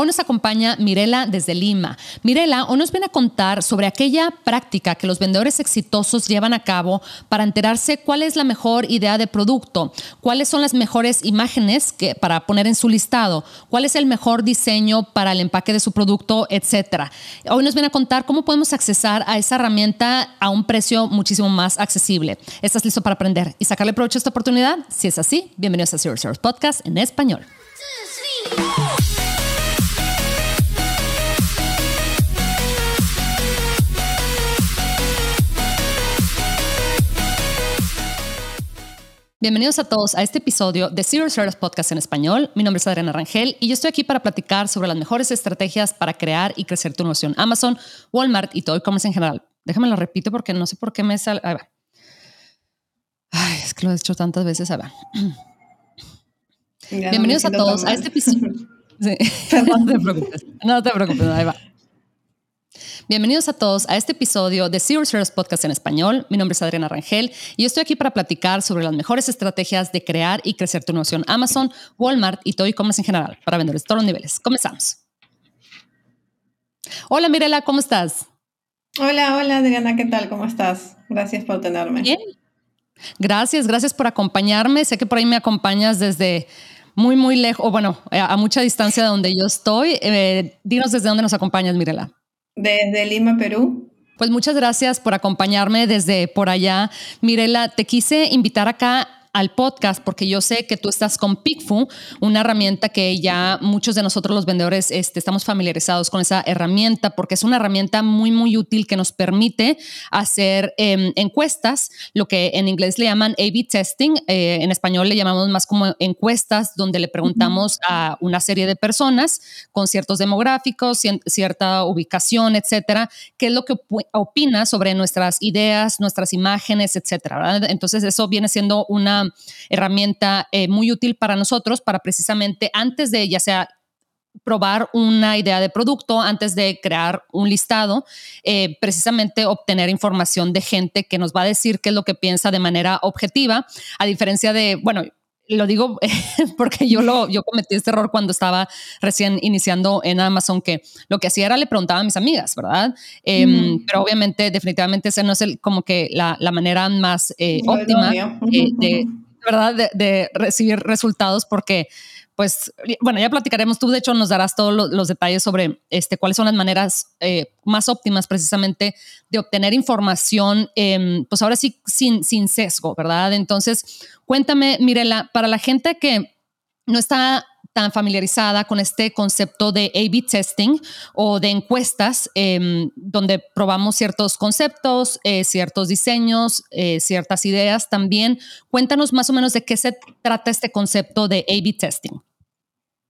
Hoy nos acompaña Mirela desde Lima. Mirela hoy nos viene a contar sobre aquella práctica que los vendedores exitosos llevan a cabo para enterarse cuál es la mejor idea de producto, cuáles son las mejores imágenes que, para poner en su listado, cuál es el mejor diseño para el empaque de su producto, etc. Hoy nos viene a contar cómo podemos accesar a esa herramienta a un precio muchísimo más accesible. ¿Estás listo para aprender y sacarle provecho a esta oportunidad? Si es así, bienvenidos a Zero Podcast en español. Bienvenidos a todos a este episodio de Zero Service Podcast en español. Mi nombre es Adriana Rangel y yo estoy aquí para platicar sobre las mejores estrategias para crear y crecer tu negocio en Amazon, Walmart y todo e-commerce en general. Déjame lo repito porque no sé por qué me sale. Ay, es que lo he hecho tantas veces. Ahí Bienvenidos a todos a este episodio. Sí. no te preocupes. No te preocupes. Ahí va. Bienvenidos a todos a este episodio de Zero Service Podcast en español. Mi nombre es Adriana Rangel y estoy aquí para platicar sobre las mejores estrategias de crear y crecer tu negocio en Amazon, Walmart y todo e-commerce en general para vendedores de todos los niveles. Comenzamos. Hola Mirela, ¿cómo estás? Hola, hola Adriana, ¿qué tal? ¿Cómo estás? Gracias por tenerme. Bien. Gracias, gracias por acompañarme. Sé que por ahí me acompañas desde muy, muy lejos, o bueno, a mucha distancia de donde yo estoy. Eh, dinos desde dónde nos acompañas, Mirela. Desde Lima, Perú. Pues muchas gracias por acompañarme desde por allá. Mirela, te quise invitar acá al podcast porque yo sé que tú estás con Picfu, una herramienta que ya muchos de nosotros los vendedores este, estamos familiarizados con esa herramienta porque es una herramienta muy, muy útil que nos permite hacer em, encuestas, lo que en inglés le llaman A-B testing, eh, en español le llamamos más como encuestas donde le preguntamos a una serie de personas con ciertos demográficos, cierta ubicación, etcétera, qué es lo que opina sobre nuestras ideas, nuestras imágenes, etcétera. Entonces eso viene siendo una herramienta eh, muy útil para nosotros para precisamente antes de ya sea probar una idea de producto antes de crear un listado, eh, precisamente obtener información de gente que nos va a decir qué es lo que piensa de manera objetiva, a diferencia de, bueno, lo digo porque yo lo yo cometí este error cuando estaba recién iniciando en Amazon que lo que hacía era le preguntaba a mis amigas verdad em, pero obviamente definitivamente ese no es el, como que la, la manera más eh, óptima eh, de verdad de, de, recibir resultados porque pues bueno, ya platicaremos. Tú, de hecho, nos darás todos los, detalles sobre este, cuáles son las maneras eh, más óptimas precisamente de obtener información, em, pues ahora sí, sin, sesgo, ¿verdad? Entonces, cuéntame, Mirela, para la gente que no está tan familiarizada con este concepto de A-B testing o de encuestas em, donde probamos ciertos conceptos, eh, ciertos diseños, eh, ciertas ideas también. Cuéntanos más o menos de qué se trata este concepto de A-B testing.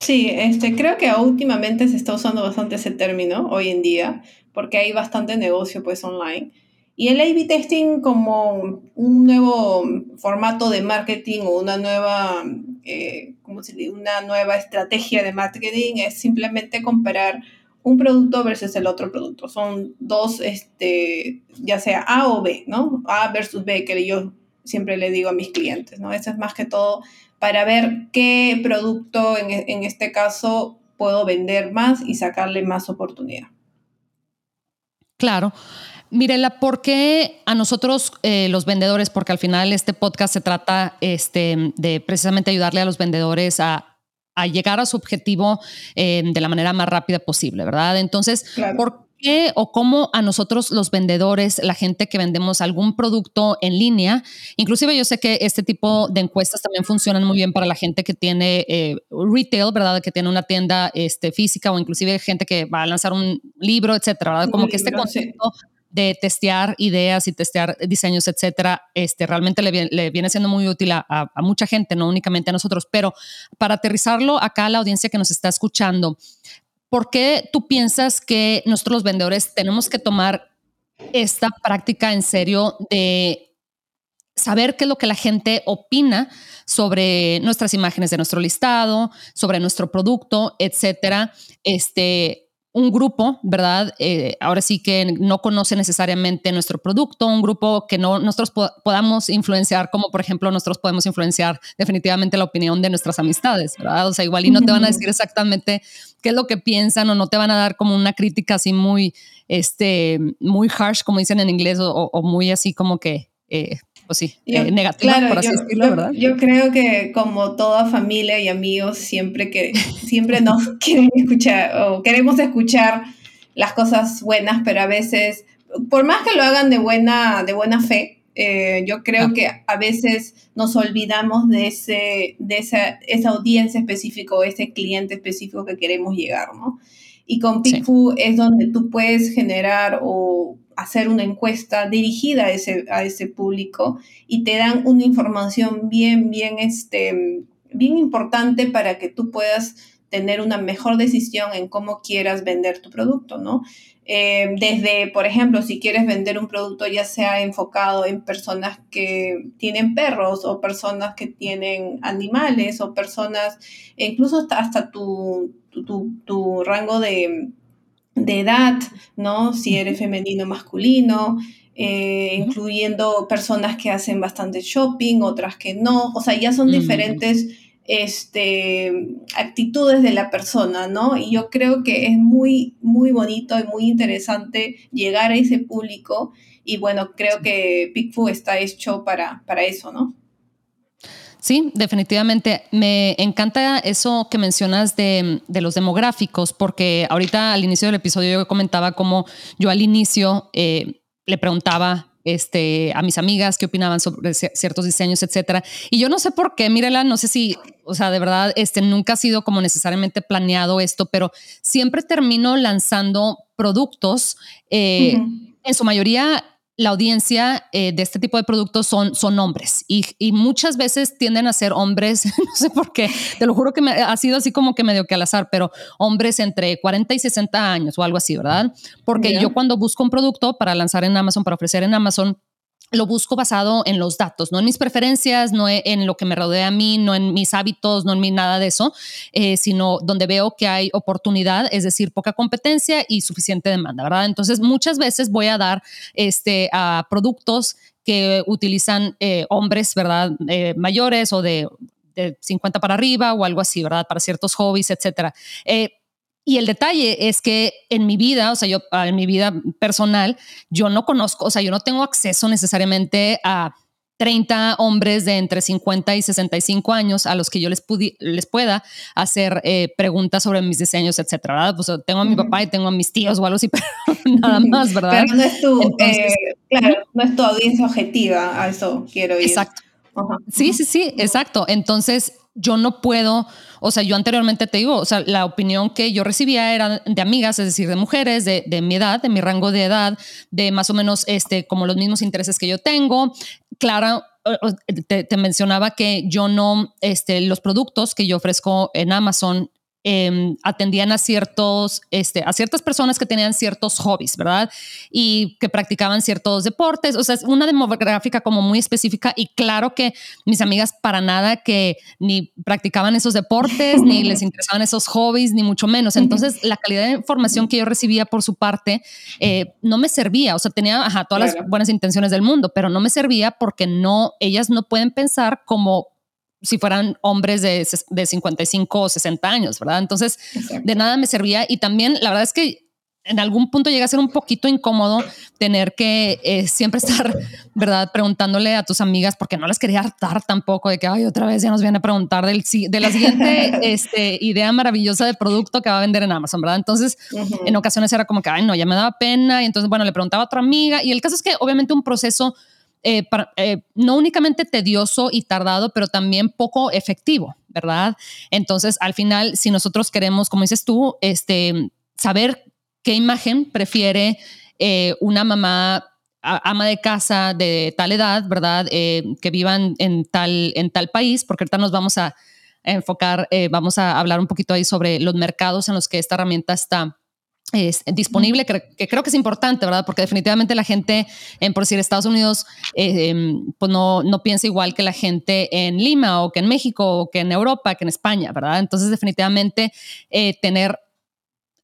Sí, este, creo que últimamente se está usando bastante ese término hoy en día, porque hay bastante negocio pues online. Y el A-B testing como un nuevo formato de marketing o una nueva, eh, ¿cómo se dice? una nueva estrategia de marketing es simplemente comparar un producto versus el otro producto. Son dos, este, ya sea A o B, ¿no? A versus B, que yo siempre le digo a mis clientes, ¿no? Eso es más que todo para ver qué producto en, este caso puedo vender más y sacarle más oportunidad. Claro. Mirela, ¿por qué a nosotros eh, los vendedores, porque al final este podcast se trata este, de precisamente ayudarle a los vendedores a, llegar a su objetivo eh, de la manera más rápida posible, ¿verdad? Entonces, ¿por qué o cómo a nosotros los vendedores, la gente que vendemos algún producto en línea, inclusive yo sé que este tipo de encuestas también funcionan muy bien para la gente que tiene eh, retail, ¿verdad? Que tiene una tienda este, física o inclusive gente que va a lanzar un libro, etcétera, ¿verdad? Como que este concepto de testear ideas y testear diseños, etcétera, este, realmente le, viene siendo muy útil a, a, mucha gente, no únicamente a nosotros. Pero para aterrizarlo acá a la audiencia que nos está escuchando, ¿Por qué tú piensas que nosotros los vendedores tenemos que tomar esta práctica en serio de saber qué es lo que la gente opina sobre nuestras imágenes de nuestro listado, sobre nuestro producto, etcétera? Este, un grupo, ¿verdad? Eh, ahora sí que no conoce necesariamente nuestro producto, un grupo que no nosotros podamos influenciar, como por ejemplo nosotros podemos influenciar definitivamente la opinión de nuestras amistades, ¿verdad? O sea, igual y no te van a decir exactamente qué es lo que piensan o no te van a dar como una crítica así muy, este, muy harsh, como dicen en inglés, o, muy así como que... Eh, pues sí, eh, negativa, por así decirlo, ¿verdad? Yo creo que como toda familia y amigos, siempre que siempre nos quieren escuchar o queremos escuchar las cosas buenas, pero a veces, por más que lo hagan de buena, de buena fe, eh, yo creo ah. que a veces nos olvidamos de, ese, de esa, esa audiencia específica o ese cliente específico que queremos llegar, ¿no? Y con PickFu es donde tú puedes generar o hacer una encuesta dirigida a ese, a ese público y te dan una información bien, bien, este, bien importante para que tú puedas tener una mejor decisión en cómo quieras vender tu producto, ¿no? Eh, desde, por ejemplo, si quieres vender un producto ya sea enfocado en personas que tienen perros o personas que tienen animales o personas, incluso hasta, tu, tu rango de, de edad, ¿no? Si eres femenino o masculino, eh, incluyendo personas que hacen bastante shopping, otras que no, o sea, ya son diferentes este, actitudes de la persona, ¿no? Y yo creo que es muy, muy bonito y muy interesante llegar a ese público y bueno, creo que PickFu está hecho para, para eso, ¿no? Sí, definitivamente. Me encanta eso que mencionas de, los demográficos, porque ahorita al inicio del episodio yo comentaba cómo yo al inicio eh, le preguntaba este, a mis amigas qué opinaban sobre ciertos diseños, etcétera. Y yo no sé por qué, mírela, no sé si, o sea, de verdad, este, nunca ha sido como necesariamente planeado esto, pero siempre termino lanzando productos, eh, en su mayoría la audiencia eh, de este tipo de productos son, son hombres y, muchas veces tienden a ser hombres, no sé por qué, te lo juro que me, ha sido así como que medio que al azar, pero hombres entre 40 y 60 años o algo así, ¿verdad? Porque yo cuando busco un producto para lanzar en Amazon, para ofrecer en Amazon, lo busco basado en los datos, no en mis preferencias, no en lo que me rodea a mí, no en mis hábitos, no en mi nada de eso, eh, sino donde veo que hay oportunidad, es decir, poca competencia y suficiente demanda, ¿verdad? Entonces, muchas veces voy a dar este, a productos que utilizan eh, hombres, ¿verdad? Eh, mayores o de, de, 50 para arriba o algo así, ¿verdad? Para ciertos hobbies, etcétera. Y el detalle es que en mi vida, o sea, yo en mi vida personal, yo no conozco, o sea, yo no tengo acceso necesariamente a 30 hombres de entre 50 y 65 años a los que yo les, les pueda hacer eh, preguntas sobre mis diseños, etcétera. Pues tengo a mi papá y tengo a mis tíos o algo así, pero nada más, ¿verdad? Pero no es tu, eh, claro, no es tu audiencia objetiva, a eso quiero ir. Exacto. Sí, sí, sí, exacto. Entonces, yo no puedo, o sea, yo anteriormente te digo, o sea, la opinión que yo recibía era de amigas, es decir, de mujeres de, mi edad, de mi rango de edad, de más o menos este, como los mismos intereses que yo tengo. Clara, te, te mencionaba que yo no, este, los productos que yo ofrezco en Amazon Em, atendían a ciertos, este, a ciertas personas que tenían ciertos hobbies, ¿verdad? Y que practicaban ciertos deportes. O sea, es una demográfica como muy específica y claro que mis amigas para nada que ni practicaban esos deportes, ni les interesaban esos hobbies, ni mucho menos. Entonces, la calidad de información que yo recibía por su parte eh, no me servía. O sea, tenía todas las buenas intenciones del mundo, pero no me servía porque no, ellas no pueden pensar como si fueran hombres de, de 55 o 60 años, ¿verdad? Entonces, de nada me servía y también la verdad es que en algún punto llega a ser un poquito incómodo tener que eh, siempre estar, ¿verdad? Preguntándole a tus amigas, porque no les quería hartar tampoco de que, ay, otra vez ya nos viene a preguntar del, de la siguiente este, idea maravillosa de producto que va a vender en Amazon, ¿verdad? Entonces, en ocasiones era como que, ay, no, ya me daba pena. Y entonces, bueno, le preguntaba a otra amiga. Y el caso es que obviamente un proceso eh, eh, no únicamente tedioso y tardado, pero también poco efectivo, ¿verdad? Entonces, al final, si nosotros queremos, como dices tú, este, saber qué imagen prefiere eh, una mamá ama de casa de tal edad, ¿verdad? que vivan en tal, en tal país, porque ahorita nos vamos a enfocar, vamos a hablar un poquito ahí sobre los mercados en los que esta herramienta está es disponible, que, creo que es importante, ¿verdad? Porque definitivamente la gente, en, por decir Estados Unidos, eh, em, pues no, no piensa igual que la gente en Lima o que en México o que en Europa, que en España, ¿verdad? Entonces definitivamente eh, tener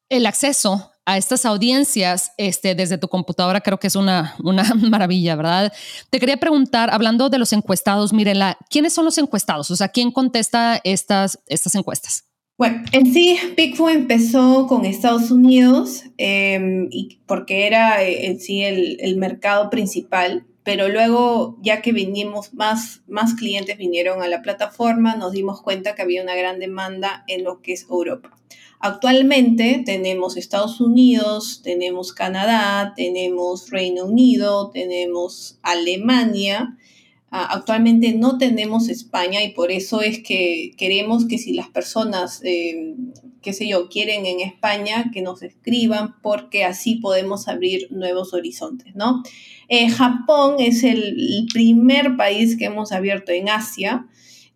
el acceso a estas audiencias este, desde tu computadora creo que es una, una maravilla, ¿verdad? Te quería preguntar, hablando de los encuestados, Mirela, ¿quiénes son los encuestados? O sea, ¿quién contesta estas, estas encuestas? Bueno, en sí, Bigfoot empezó con Estados Unidos em, porque era eh, en sí el, el, mercado principal, pero luego, ya que vinimos, más, más clientes vinieron a la plataforma, nos dimos cuenta que había una gran demanda en lo que es Europa. Actualmente tenemos Estados Unidos, tenemos Canadá, tenemos Reino Unido, tenemos Alemania. Ah, actualmente no tenemos España y por eso es que queremos que si las personas, eh, qué sé yo, quieren en España, que nos escriban porque así podemos abrir nuevos horizontes, ¿no? Eh, Japón es el, primer país que hemos abierto en Asia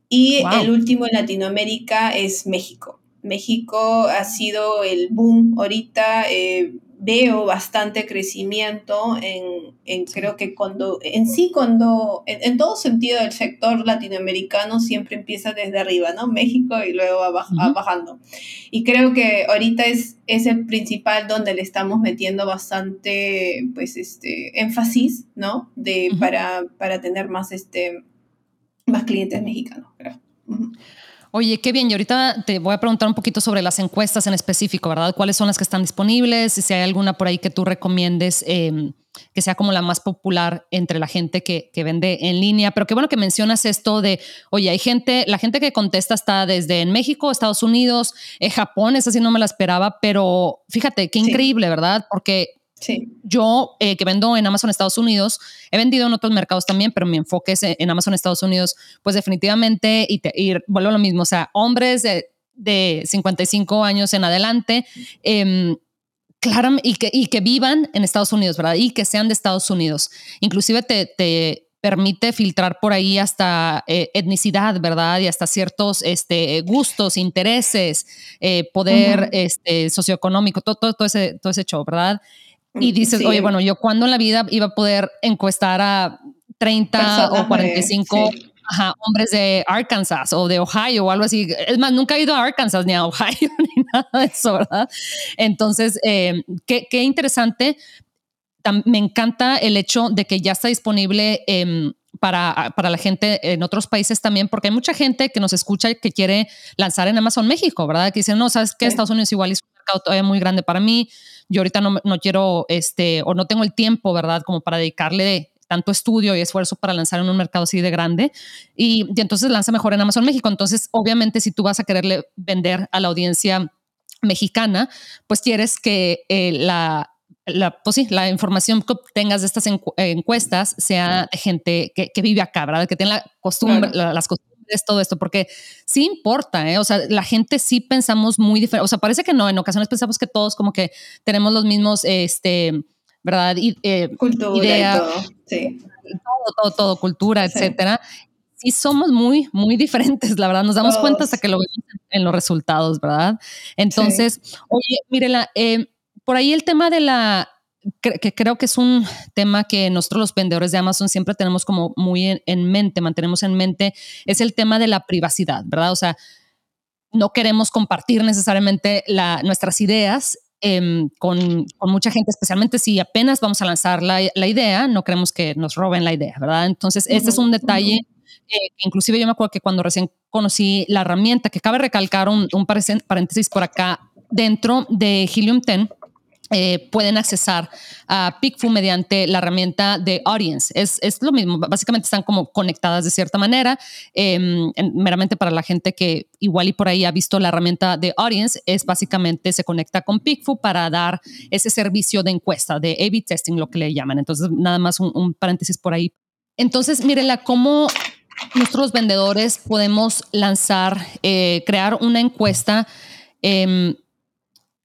y el último en Latinoamérica es México. México ha sido el boom ahorita. Eh, veo bastante crecimiento en, creo que cuando, en sí, cuando, en, todo sentido del sector latinoamericano siempre empieza desde arriba, ¿no? México y luego va, bajando. Y creo que ahorita es, es el principal donde le estamos metiendo bastante, pues, este, énfasis, ¿no? De, para, para tener más, este, más clientes mexicanos, creo. Oye, qué bien. Y ahorita te voy a preguntar un poquito sobre las encuestas en específico, ¿verdad? ¿Cuáles son las que están disponibles? Si hay alguna por ahí que tú recomiendes em, que sea como la más popular entre la gente que, vende en línea. Pero qué bueno que mencionas esto de, oye, hay gente, la gente que contesta está desde en México, Estados Unidos, eh, Japón, esa sí no me la esperaba, pero fíjate, qué increíble, ¿verdad? Porque yo, eh, que vendo en Amazon Estados Unidos, he vendido en otros mercados también, pero mi enfoque es en Amazon Estados Unidos, pues definitivamente, y, vuelvo a lo mismo, o sea, hombres de, 55 años en adelante, eh, claro, y que, y que vivan en Estados Unidos, ¿verdad? Y que sean de Estados Unidos. Inclusive te, permite filtrar por ahí hasta eh, etnicidad, ¿verdad? Y hasta ciertos este, gustos, intereses, eh, poder este, socioeconómico, todo, todo, todo, ese, todo ese show, ¿verdad? Y dices, oye, bueno, yo cuando en la vida iba a poder encuestar a 30 o 45 hombres de Arkansas o de Ohio o algo así. Es más, nunca he ido a Arkansas ni a Ohio ni nada de eso, ¿verdad? Entonces, eh, qué, qué, interesante. me encanta el hecho de que ya está disponible em, para, para, la gente en otros países también, porque hay mucha gente que nos escucha y que quiere lanzar en Amazon México, ¿verdad? Que dicen, no, sabes que Estados Unidos igual es un mercado todavía muy grande para mí yo ahorita no, no quiero, este, o no tengo el tiempo, ¿verdad? Como para dedicarle tanto estudio y esfuerzo para lanzar en un mercado así de grande. Y, entonces lanza mejor en Amazon México. Entonces, obviamente, si tú vas a quererle vender a la audiencia mexicana, pues quieres que eh, la, la, pues sí, la información que obtengas de estas encuestas sea de gente que, que, vive acá, ¿verdad? Que tiene la costumbre, las costumbres es todo esto, porque sí importa, ¿eh? o sea, la gente sí pensamos muy diferente, o sea, parece que no, en ocasiones pensamos que todos como que tenemos los mismos, este, ¿verdad? Y, eh, cultura idea, todo, sí. Todo, todo, todo, cultura, etcétera. Sí somos muy, muy diferentes, la verdad, nos damos cuenta hasta que lo vemos en los resultados, ¿verdad? Entonces, oye, mírela, eh, por ahí el tema de la que creo que es un tema que nosotros los vendedores de Amazon siempre tenemos como muy en, mente, mantenemos en mente, es el tema de la privacidad, ¿verdad? O sea, no queremos compartir necesariamente la, nuestras ideas em, con, con, mucha gente, especialmente si apenas vamos a lanzar la, la, idea, no queremos que nos roben la idea, ¿verdad? Entonces, este es un detalle eh, que inclusive yo me acuerdo que cuando recién conocí la herramienta, que cabe recalcar un, un paréntesis por acá, dentro de Helium 10, eh, pueden accesar a PickFu mediante la herramienta de Audience. Es, es, lo mismo, básicamente están como conectadas de cierta manera. Em, meramente para la gente que igual y por ahí ha visto la herramienta de Audience, es básicamente se conecta con PickFu para dar ese servicio de encuesta, de A-B testing, lo que le llaman. Entonces, nada más un, paréntesis por ahí. Entonces, mírenla, cómo nuestros vendedores podemos lanzar, eh, crear una encuesta.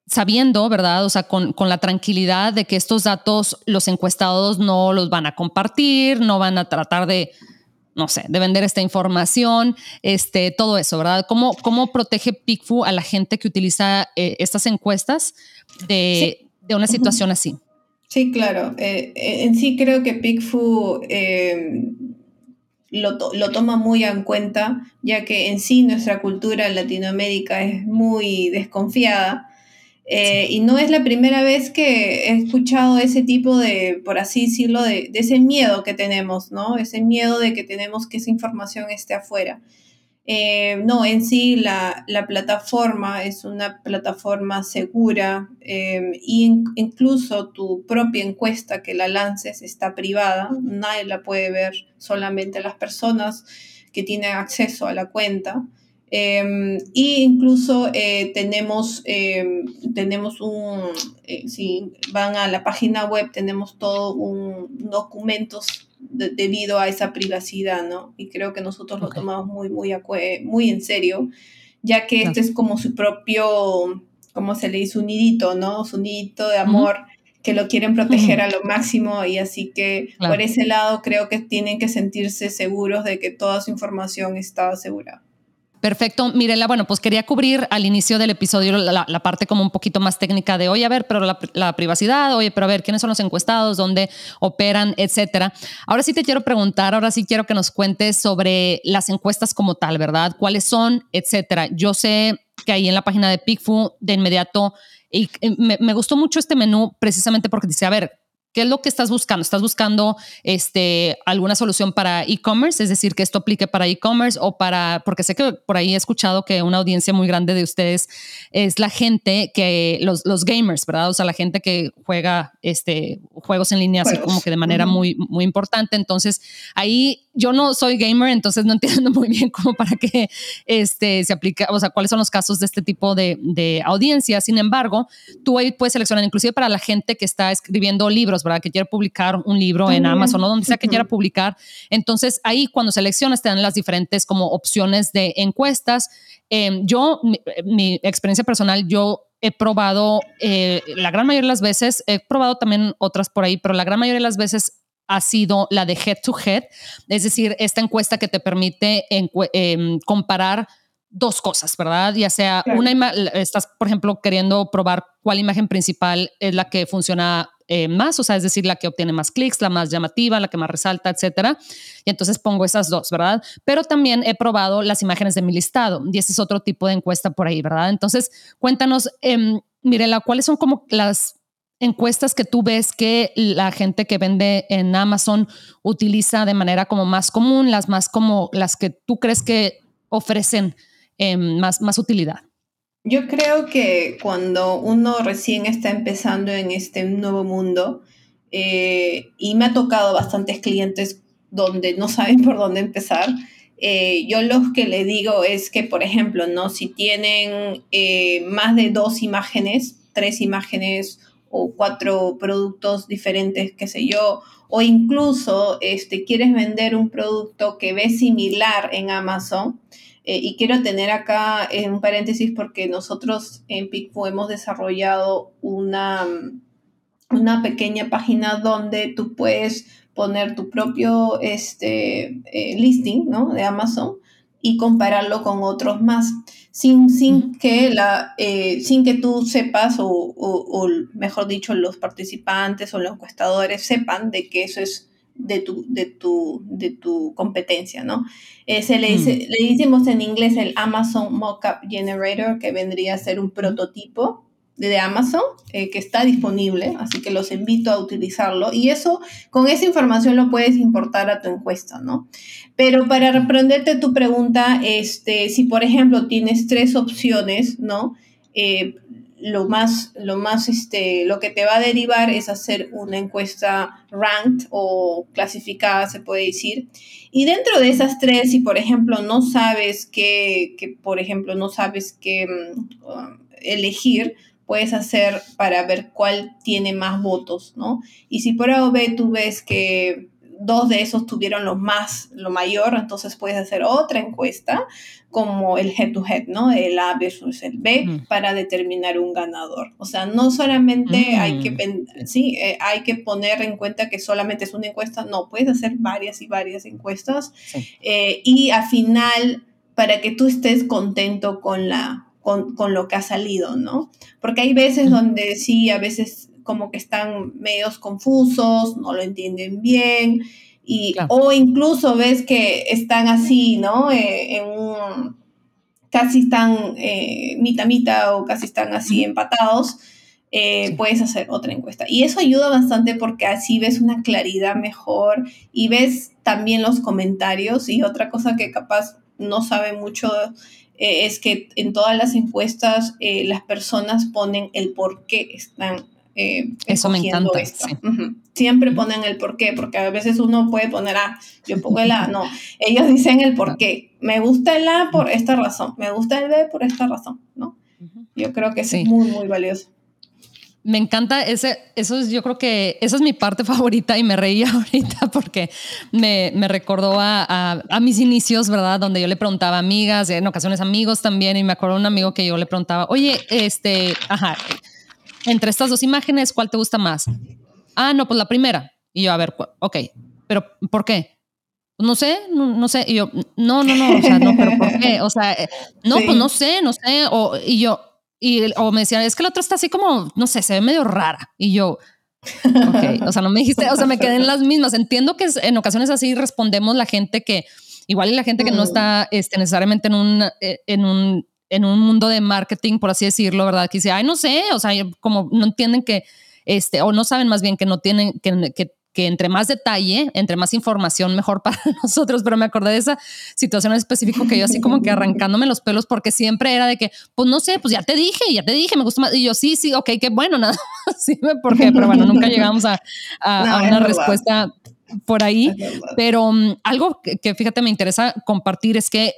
Eh, sabiendo, ¿verdad? O sea, con, con, la tranquilidad de que estos datos los encuestados no los van a compartir, no van a tratar de, no sé, de vender esta información, este, todo eso, ¿verdad? ¿Cómo, cómo protege PICFU a la gente que utiliza eh, estas encuestas de, de, una situación así? Sí, claro. Eh, eh, en sí creo que PICFU lo, lo, toma muy en cuenta, ya que en sí nuestra cultura en Latinoamérica es muy desconfiada Eh, y no es la primera vez que he escuchado ese tipo de, por así decirlo, de, ese miedo que tenemos, ¿no? Ese miedo de que tenemos que esa información esté afuera. Eh, no, en sí la, plataforma es una plataforma segura e incluso tu propia encuesta que la lances está privada, nadie la puede ver, solamente las personas que tienen acceso a la cuenta. Eh, y incluso eh, tenemos, em, tenemos un, eh, si van a la página web, tenemos todo un documentos debido a esa privacidad, ¿no? Y creo que nosotros lo tomamos muy, muy, muy en serio, ya que este es como su propio, ¿cómo se le dice? Un nidito, ¿no? Su nidito de amor. que lo quieren proteger a lo máximo y así que por ese lado creo que tienen que sentirse seguros de que toda su información está asegurada. Perfecto. Mirela, bueno, pues quería cubrir al inicio del episodio la, parte como un poquito más técnica de, oye, a ver, pero la, privacidad, oye, pero a ver, ¿quiénes son los encuestados? ¿Dónde operan? Etcétera. Ahora sí te quiero preguntar, ahora sí quiero que nos cuentes sobre las encuestas como tal, ¿verdad? ¿Cuáles son? Etcétera. Yo sé que ahí en la página de PICFU de inmediato, y me, me gustó mucho este menú precisamente porque dice, a ver, ¿Qué es lo que estás buscando? ¿Estás buscando este, alguna solución para e-commerce? Es decir, que esto aplique para e-commerce o para, porque sé que por ahí he escuchado que una audiencia muy grande de ustedes es la gente que, los, los gamers, ¿verdad? O sea, la gente que juega este, juegos en línea así como que de manera muy, muy importante. Entonces, ahí yo no soy gamer, entonces no entiendo muy bien cómo para qué este, se aplica, o sea, cuáles son los casos de este tipo de, de audiencia. Sin embargo, tú ahí puedes seleccionar, inclusive para la gente que está escribiendo libros, ¿verdad? Que quiere publicar un libro en Amazon o donde sea que quiera publicar. Entonces, ahí cuando seleccionas te dan las diferentes como opciones de encuestas. Em, yo, mi, experiencia personal, yo he probado eh, la gran mayoría de las veces, he probado también otras por ahí, pero la gran mayoría de las veces ha sido la de head to head, es decir, esta encuesta que te permite em, comparar dos cosas, ¿verdad? Ya sea una estás, por ejemplo, queriendo probar cuál imagen principal es la que funciona eh, más, o sea, es decir, la que obtiene más clics, la más llamativa, la que más resalta, etcétera. Y entonces pongo esas dos, ¿verdad? Pero también he probado las imágenes de mi listado y ese es otro tipo de encuesta por ahí, ¿verdad? Entonces, cuéntanos, eh, Mirela, ¿cuáles son como las encuestas que tú ves que la gente que vende en Amazon utiliza de manera como más común, las más como las que tú crees que ofrecen em, más, más utilidad? Yo creo que cuando uno recién está empezando en este nuevo mundo, eh, y me ha tocado bastantes clientes donde no saben por dónde empezar, eh, yo lo que le digo es que, por ejemplo, ¿no? si tienen eh, más de dos imágenes, tres imágenes o cuatro productos diferentes, qué sé yo, o incluso este, quieres vender un producto que ves similar en Amazon. Eh, y quiero tener acá un paréntesis porque nosotros en PICFU hemos desarrollado una, una pequeña página donde tú puedes poner tu propio este, eh, listing ¿no? de Amazon y compararlo con otros más sin, sin, que, la, eh, sin que tú sepas o, o, mejor dicho los participantes o los encuestadores sepan de que eso es de tu, de tu, de tu competencia, ¿no? Eh, se le, dice, mm. le decimos en inglés el Amazon Mockup Generator, que vendría a ser un prototipo de Amazon eh, que está disponible, así que los invito a utilizarlo y eso, con esa información lo puedes importar a tu encuesta, ¿no? Pero para responderte tu pregunta, este, si por ejemplo tienes tres opciones, ¿no? Eh, lo más, lo más, este, lo que te va a derivar es hacer una encuesta ranked o clasificada, se puede decir. Y dentro de esas tres, si por ejemplo no sabes qué, que por ejemplo no sabes qué mm, elegir, puedes hacer para ver cuál tiene más votos, ¿no? Y si por A o B tú ves que dos de esos tuvieron lo más, lo mayor, entonces puedes hacer otra encuesta como el head to head, ¿no? El A versus el B mm. para determinar un ganador. O sea, no solamente hay que, mm. sí, eh, hay que poner en cuenta que solamente es una encuesta, no, puedes hacer varias y varias encuestas eh, y al final para que tú estés contento con la con, lo que ha salido, ¿no? Porque hay veces donde sí, a veces como que están medios confusos, no lo entienden bien, y, o incluso ves que están así, ¿no? Eh, en un, casi están eh, mitad mitad o casi están así empatados, eh, puedes hacer otra encuesta. Y eso ayuda bastante porque así ves una claridad mejor y ves también los comentarios. Y otra cosa que capaz no sabe mucho eh, es que en todas las encuestas eh, las personas ponen el por qué están Eso me encanta. Siempre ponen el por qué, porque a veces uno puede poner, ah, yo pongo el A, no, ellos dicen el por qué. Me gusta el A por esta razón, me gusta el B por esta razón, ¿no? Yo creo que es muy, muy valioso. Me encanta ese, eso es, yo creo que esa es mi parte favorita y me reía ahorita porque me, me recordó a, a, mis inicios, ¿verdad? Donde yo le preguntaba a amigas, en ocasiones amigos también, y me acuerdo un amigo que yo le preguntaba, oye, este, ajá, entre estas dos imágenes, ¿cuál te gusta más? Ah, no, pues la primera. Y yo, a ver, ok, pero ¿por qué? No sé, no, sé. Y yo, no, no, no, o sea, no, pero ¿por qué? O sea, eh, no, pues no sé, no sé. O, y yo, y, o me decía, es que la otra está así como, no sé, se ve medio rara. Y yo, ok, o sea, no me dijiste, o sea, me quedé en las mismas. Entiendo que en ocasiones así respondemos la gente que, igual y la gente que no mm. está este, necesariamente en un, eh, en un, en un mundo de marketing, por así decirlo, ¿verdad? Que dice, ay, no sé, o sea, como no entienden que, este, o no saben más bien que no tienen, que, que que entre más detalle, entre más información, mejor para nosotros. Pero me acordé de esa situación específica que yo así como que arrancándome los pelos porque siempre era de que, pues no sé, pues ya te dije, ya te dije, me gusta más. Y yo sí, sí, ok, qué bueno, nada sí, porque, pero bueno, nunca llegamos a, una respuesta por ahí. Pero um, algo que, fíjate me interesa compartir es que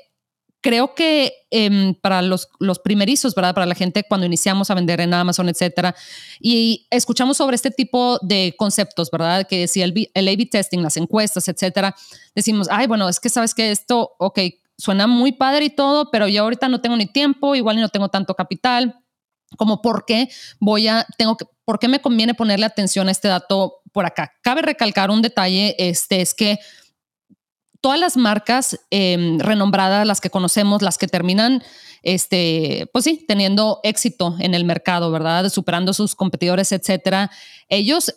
creo que em, para los, los primerizos, ¿verdad? Para la gente cuando iniciamos a vender en Amazon, etcétera, y escuchamos sobre este tipo de conceptos, ¿verdad? Que decía el, el A-B testing, las encuestas, etcétera, decimos, ay, bueno, es que sabes que esto, ok, suena muy padre y todo, pero yo ahorita no tengo ni tiempo, igual no tengo tanto capital, como por qué voy a, tengo que, por qué me conviene ponerle atención a este dato por acá. Cabe recalcar un detalle, este, es que todas las marcas em, renombradas, las que conocemos, las que terminan, este, pues sí, teniendo éxito en el mercado, ¿verdad? Superando sus competidores, etcétera. Ellos,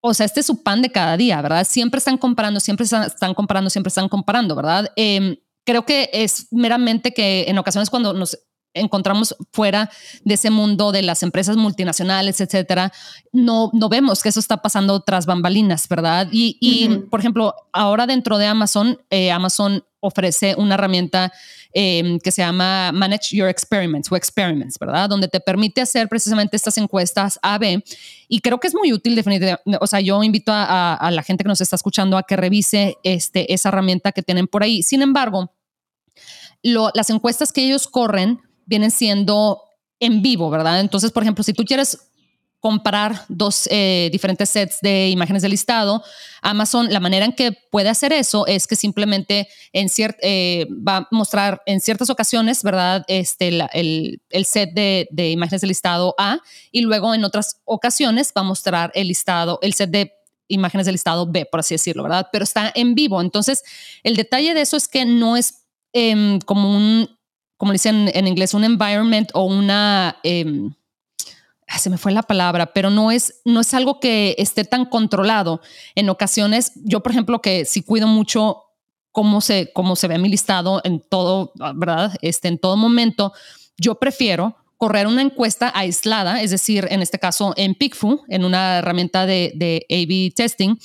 o sea, este es su pan de cada día, ¿verdad? Siempre están comparando, siempre están comparando, siempre están comparando, ¿verdad? Em, creo que es meramente que en ocasiones cuando nos encontramos fuera de ese mundo de las empresas multinacionales, etcétera, no, no vemos que eso está pasando tras bambalinas, ¿verdad? Y, por ejemplo, ahora dentro de Amazon, eh, Amazon ofrece una herramienta em, que se llama Manage Your Experiments o Experiments, ¿verdad? Donde te permite hacer precisamente estas encuestas A-B y creo que es muy útil definitivamente. O sea, yo invito a, la gente que nos está escuchando a que revise este, esa herramienta que tienen por ahí. Sin embargo, las encuestas que ellos corren vienen siendo en vivo, ¿verdad? Entonces, por ejemplo, si tú quieres comparar dos eh, diferentes sets de imágenes de listado, Amazon, la manera en que puede hacer eso es que simplemente en eh, va a mostrar en ciertas ocasiones, ¿verdad? Este, el, el, set de, de, imágenes de listado A y luego en otras ocasiones va a mostrar el listado, el set de imágenes de listado B, por así decirlo, ¿verdad? Pero está en vivo. Entonces, el detalle de eso es que no es em, como un como dicen en inglés, un environment o una... Em, se me fue la palabra, pero no es, no es algo que esté tan controlado. En ocasiones, yo, por ejemplo, que si cuido mucho cómo se, cómo se ve mi listado en todo, ¿verdad? Este, en todo momento, yo prefiero correr una encuesta aislada, es decir, en este caso en PickFu, en una herramienta de, de A-B testing,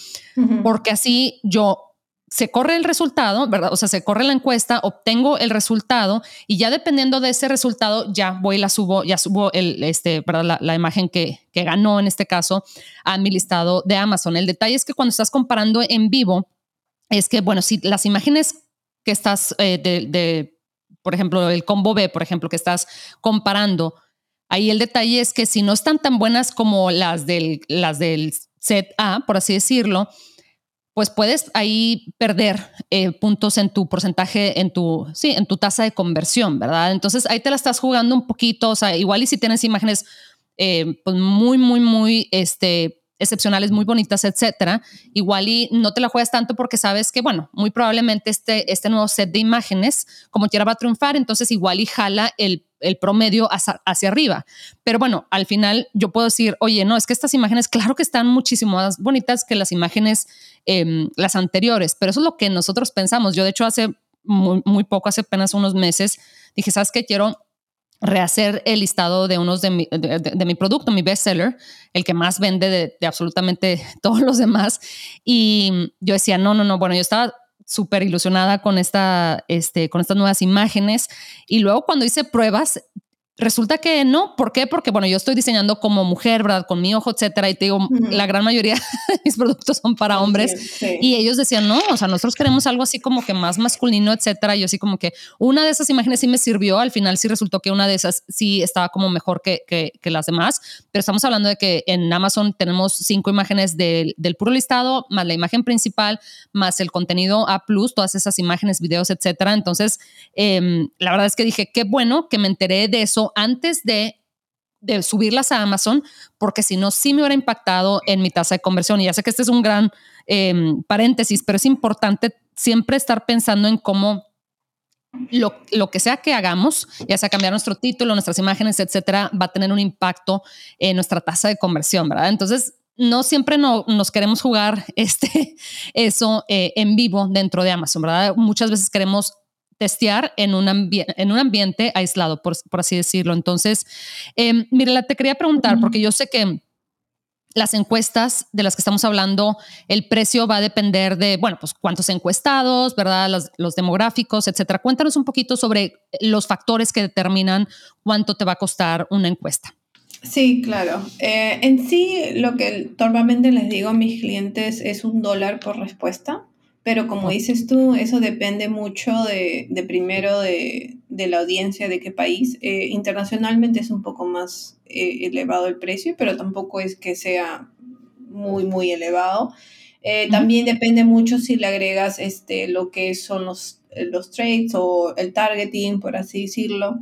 porque así yo se corre el resultado, ¿verdad? O sea, se corre la encuesta, obtengo el resultado y ya dependiendo de ese resultado, ya voy y la subo, ya subo el, este, ¿verdad? La, imagen que, ganó en este caso a mi listado de Amazon. El detalle es que cuando estás comparando en vivo, es que, bueno, si las imágenes que estás eh, de, por ejemplo, el combo B, por ejemplo, que estás comparando, ahí el detalle es que si no están tan buenas como las del, las del set A, por así decirlo, pues puedes ahí perder eh, puntos en tu porcentaje, en tu, sí, en tu tasa de conversión, ¿verdad? Entonces ahí te la estás jugando un poquito, o sea, igual y si tienes imágenes eh, pues muy, muy, muy, este, excepcionales, muy bonitas, etcétera, igual y no te la juegas tanto porque sabes que, bueno, muy probablemente este, este nuevo set de imágenes, como quiera, va a triunfar, entonces igual y jala el el promedio hacia, arriba. Pero bueno, al final yo puedo decir, oye, no, es que estas imágenes, claro que están muchísimo más bonitas que las imágenes, em, las anteriores, pero eso es lo que nosotros pensamos. Yo, de hecho, hace muy, poco, hace apenas unos meses, dije, ¿sabes qué? Quiero rehacer el listado de unos de mi, de, mi producto, mi bestseller, el que más vende de, absolutamente todos los demás. Y yo decía, no, no, no, bueno, yo estaba súper ilusionada con, esta, este, con estas nuevas imágenes. Y luego cuando hice pruebas, Resulta que no. ¿Por qué? Porque, bueno, yo estoy diseñando como mujer, ¿verdad? Con mi ojo, etcétera. Y te digo, la gran mayoría de mis productos son para hombres. Y ellos decían, no, o sea, nosotros queremos algo así como que más masculino, etcétera. Y yo así como que una de esas imágenes sí me sirvió. Al final sí resultó que una de esas sí estaba como mejor que, que, que las demás. Pero estamos hablando de que en Amazon tenemos cinco imágenes del, del puro listado, más la imagen principal, más el contenido A, todas esas imágenes, videos, etcétera. Entonces, eh, la verdad es que dije, qué bueno que me enteré de eso antes de, subirlas a Amazon, porque si no, sí me hubiera impactado en mi tasa de conversión. Y ya sé que este es un gran em, paréntesis, pero es importante siempre estar pensando en cómo lo, que sea que hagamos, ya sea cambiar nuestro título, nuestras imágenes, etcétera, va a tener un impacto en nuestra tasa de conversión, ¿verdad? Entonces, no siempre no, nos queremos jugar este, eso eh, en vivo dentro de Amazon, ¿verdad? Muchas veces queremos testear en un, en un ambiente aislado, por, así decirlo. Entonces, eh, Mirela, te quería preguntar, porque yo sé que las encuestas de las que estamos hablando, el precio va a depender de, bueno, pues cuántos encuestados, ¿verdad? Los, demográficos, etcétera. Cuéntanos un poquito sobre los factores que determinan cuánto te va a costar una encuesta. Sí, claro. Eh, en sí, lo que normalmente les digo a mis clientes es un dólar por respuesta. Pero como dices tú, eso depende mucho de, primero de, la audiencia, de qué país. Eh, internacionalmente es un poco más eh, elevado el precio, pero tampoco es que sea muy, muy elevado. Eh, también depende mucho si le agregas este, lo que son los, los trades o el targeting, por así decirlo.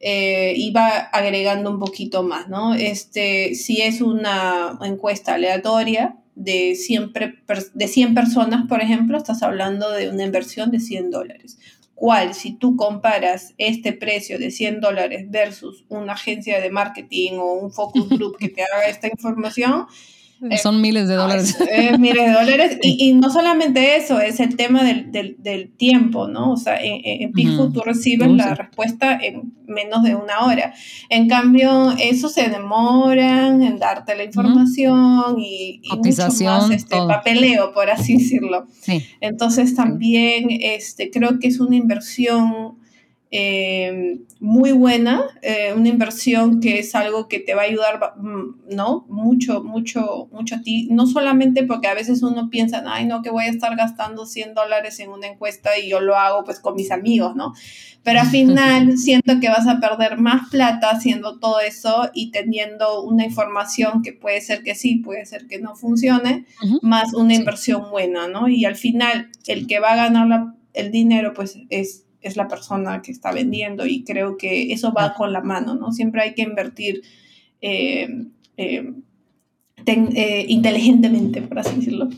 y va agregando un poquito más, ¿no? Este, si es una encuesta aleatoria, de 100, de 100 personas, por ejemplo, estás hablando de una inversión de 100 dólares. ¿Cuál, si tú comparas este precio de 100 dólares versus una agencia de marketing o un focus group que te haga esta información, eh, Son miles de dólares. miles de dólares. Y, no solamente eso, es el tema del, del, del tiempo, ¿no? O sea, en, en tú recibes la respuesta en menos de una hora. En cambio, eso se demoran en darte la información y, y mucho más este, papeleo, por así decirlo. Sí. Entonces, también este, creo que es una inversión eh, muy buena, eh, una inversión que es algo que te va a ayudar, mm, ¿no? Mucho, mucho, mucho a ti. No solamente porque a veces uno piensa, ay, no, que voy a estar gastando 100 dólares en una encuesta y yo lo hago pues con mis amigos, ¿no? Pero al final siento que vas a perder más plata haciendo todo eso y teniendo una información que puede ser que sí, puede ser que no funcione, más una inversión buena, ¿no? Y al final el que va a ganar el dinero pues es es la persona que está vendiendo y creo que eso va con la mano, ¿no? Siempre hay que invertir eh, eh, eh, inteligentemente, por así decirlo.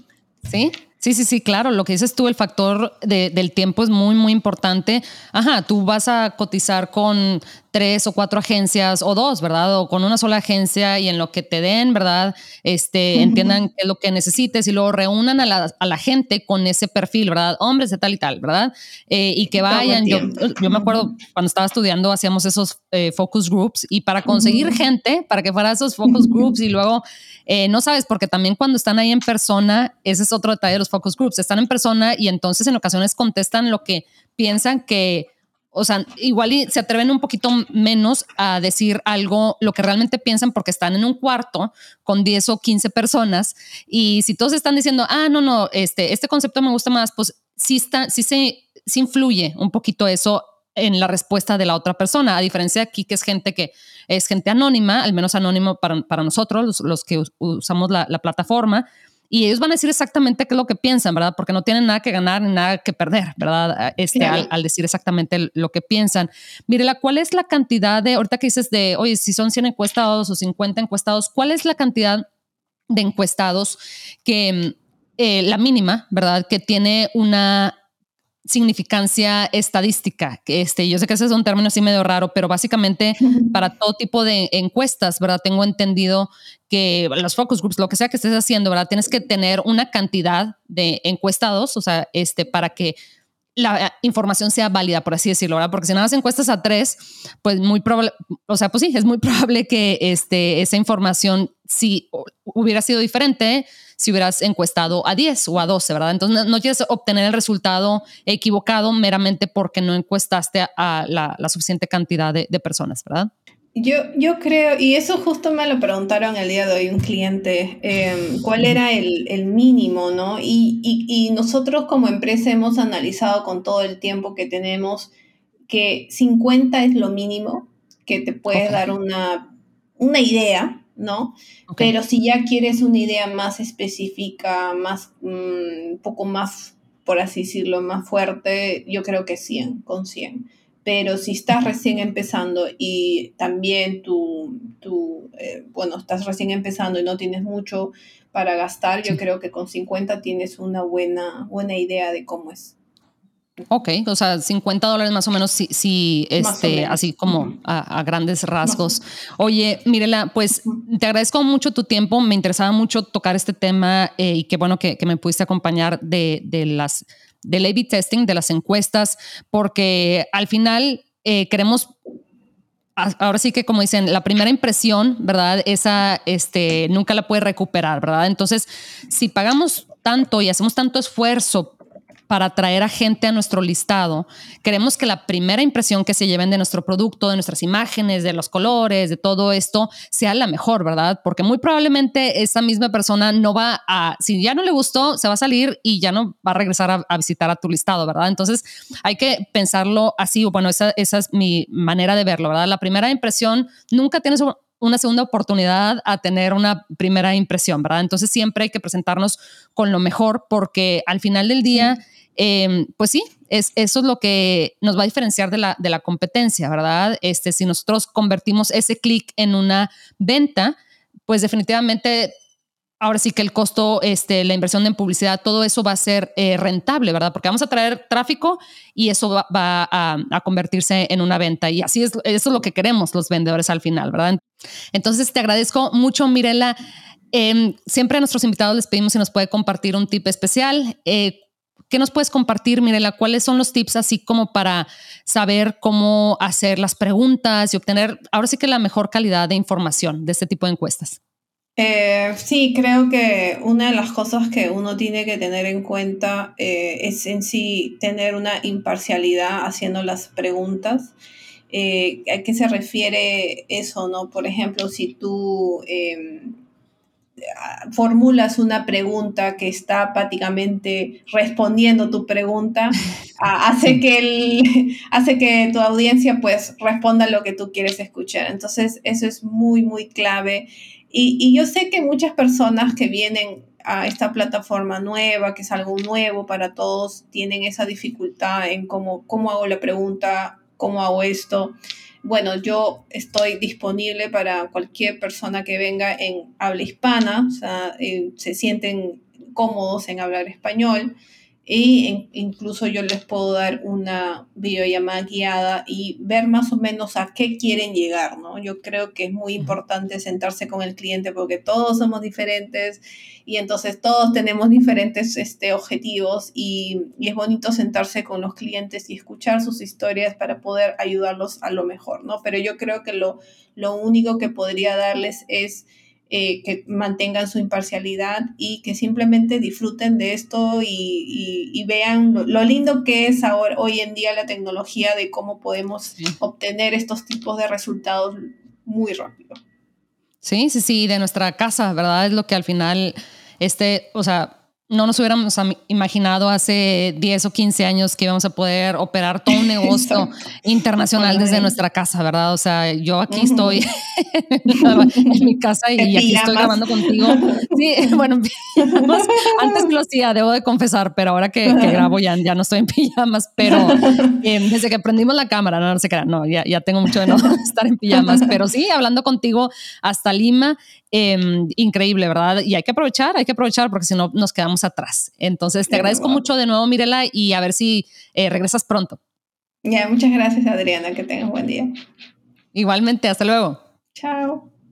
Sí, Sí, sí, sí, claro. Lo que dices tú, el factor del tiempo es muy, muy importante. Ajá, tú vas a cotizar con tres o cuatro agencias o dos, ¿verdad? O con una sola agencia y en lo que te den, ¿verdad? Este, entiendan qué es lo que necesites y luego reúnan a la, a la gente con ese perfil, ¿verdad? Hombres de tal y tal, ¿verdad? Eh, y que vayan. Yo, yo, me acuerdo cuando estaba estudiando, hacíamos esos eh, focus groups y para conseguir gente, para que fuera esos focus groups y luego eh, no sabes, porque también cuando están ahí en persona, ese es otro detalle de los focus groups, están en persona y entonces en ocasiones contestan lo que piensan que, o sea, igual se atreven un poquito menos a decir algo, lo que realmente piensan porque están en un cuarto con 10 o 15 personas y si todos están diciendo, ah, no, no, este, este concepto me gusta más, pues sí, está, sí se sí influye un poquito eso en la respuesta de la otra persona, a diferencia de aquí que es gente que es gente anónima, al menos anónimo para, para nosotros, los, que usamos la, plataforma, y ellos van a decir exactamente qué es lo que piensan, ¿verdad? Porque no tienen nada que ganar ni nada que perder, ¿verdad? Este, al, decir exactamente lo que piensan. Mire, ¿cuál es la cantidad de, ahorita que dices de, oye, si son 100 encuestados o 50 encuestados, ¿cuál es la cantidad de encuestados que, eh, la mínima, ¿verdad? Que tiene una significancia estadística. Este, yo sé que ese es un término así medio raro, pero básicamente para todo tipo de encuestas, ¿verdad? Tengo entendido que los focus groups, lo que sea que estés haciendo, ¿verdad? Tienes que tener una cantidad de encuestados, o sea, este, para que la eh, información sea válida, por así decirlo, ¿verdad? Porque si nada más encuestas a tres, pues muy probable, o sea, pues sí, es muy probable que este, esa información, si hubiera sido diferente, si hubieras encuestado a 10 o a 12, ¿verdad? Entonces no, quieres obtener el resultado equivocado meramente porque no encuestaste a, la, suficiente cantidad de, personas, ¿verdad? Yo, yo creo, y eso justo me lo preguntaron el día de hoy un cliente, em, cuál era el, el mínimo, ¿no? Y, y, y, nosotros como empresa hemos analizado con todo el tiempo que tenemos que 50 es lo mínimo que te puede dar una, una idea, ¿no? Pero si ya quieres una idea más específica, más, mm, un poco más, por así decirlo, más fuerte, yo creo que 100, con 100 pero si estás recién empezando y también tú, tú eh, bueno, estás recién empezando y no tienes mucho para gastar, yo creo que con 50 tienes una buena, buena idea de cómo es. Ok, o sea, 50 dólares más o menos, sí, este, así como a, grandes rasgos. Oye, Mirela, pues te agradezco mucho tu tiempo, me interesaba mucho tocar este tema eh, y qué bueno que, que, me pudiste acompañar de, de las del A-B testing, de las encuestas, porque al final eh, queremos ahora sí que como dicen, la primera impresión, ¿verdad? Esa este, nunca la puede recuperar, ¿verdad? Entonces, si pagamos tanto y hacemos tanto esfuerzo para atraer a gente a nuestro listado, queremos que la primera impresión que se lleven de nuestro producto, de nuestras imágenes, de los colores, de todo esto, sea la mejor, ¿verdad? Porque muy probablemente esa misma persona no va a, si ya no le gustó, se va a salir y ya no va a regresar a, visitar a tu listado, ¿verdad? Entonces hay que pensarlo así, bueno, esa, esa es mi manera de verlo, ¿verdad? La primera impresión nunca tienes una segunda oportunidad a tener una primera impresión, ¿verdad? Entonces siempre hay que presentarnos con lo mejor porque al final del día... Em, pues sí, es, eso es lo que nos va a diferenciar de la, de la competencia, ¿verdad? Este, si nosotros convertimos ese clic en una venta, pues definitivamente ahora sí que el costo, este, la inversión en publicidad, todo eso va a ser eh, rentable, ¿verdad? Porque vamos a traer tráfico y eso va, a, convertirse en una venta. Y así es, eso es lo que queremos los vendedores al final, ¿verdad? Entonces, te agradezco mucho, Mirela. Em, siempre a nuestros invitados les pedimos si nos puede compartir un tip especial. Eh, ¿Qué nos puedes compartir, Mirela? ¿Cuáles son los tips así como para saber cómo hacer las preguntas y obtener ahora sí que la mejor calidad de información de este tipo de encuestas? Eh, sí, creo que una de las cosas que uno tiene que tener en cuenta eh, es en sí tener una imparcialidad haciendo las preguntas. Eh, ¿A qué se refiere eso, no? Por ejemplo, si tú em, formulas una pregunta que está prácticamente respondiendo tu pregunta, hace, que el, hace que tu audiencia pues responda lo que tú quieres escuchar. Entonces eso es muy, muy clave. Y, y yo sé que muchas personas que vienen a esta plataforma nueva, que es algo nuevo para todos, tienen esa dificultad en cómo, cómo hago la pregunta, cómo hago esto bueno, yo estoy disponible para cualquier persona que venga en habla hispana, o sea, eh, se sienten cómodos en hablar español y incluso yo les puedo dar una videollamada guiada y ver más o menos a qué quieren llegar, ¿no? Yo creo que es muy importante sentarse con el cliente porque todos somos diferentes y entonces todos tenemos diferentes este, objetivos y, y es bonito sentarse con los clientes y escuchar sus historias para poder ayudarlos a lo mejor, ¿no? Pero yo creo que lo, lo único que podría darles es eh, que mantengan su imparcialidad y que simplemente disfruten de esto y, vean lo, lindo que es ahora, hoy en día la tecnología de cómo podemos obtener estos tipos de resultados muy rápido. Sí, sí, sí, de nuestra casa, ¿verdad? Es lo que al final, este, o sea, no nos hubiéramos imaginado hace 10 o 15 años que íbamos a poder operar todo un negocio internacional desde nuestra casa, ¿verdad? O sea, yo aquí estoy en mi casa y, aquí estoy grabando contigo. Sí, bueno, antes lo hacía, debo de confesar, pero ahora que, grabo ya, ya no estoy en pijamas, pero em, desde que prendimos la cámara, no, no sé qué, no, ya, ya tengo mucho de no estar en pijamas, pero sí, hablando contigo hasta Lima, Em, increíble, ¿verdad? Y hay que aprovechar, hay que aprovechar porque si no nos quedamos atrás. Entonces, te agradezco mucho de nuevo, Mirela, y a ver si eh, regresas pronto. Ya, muchas gracias, Adriana. Que tengas buen día. Igualmente, hasta luego. Chao.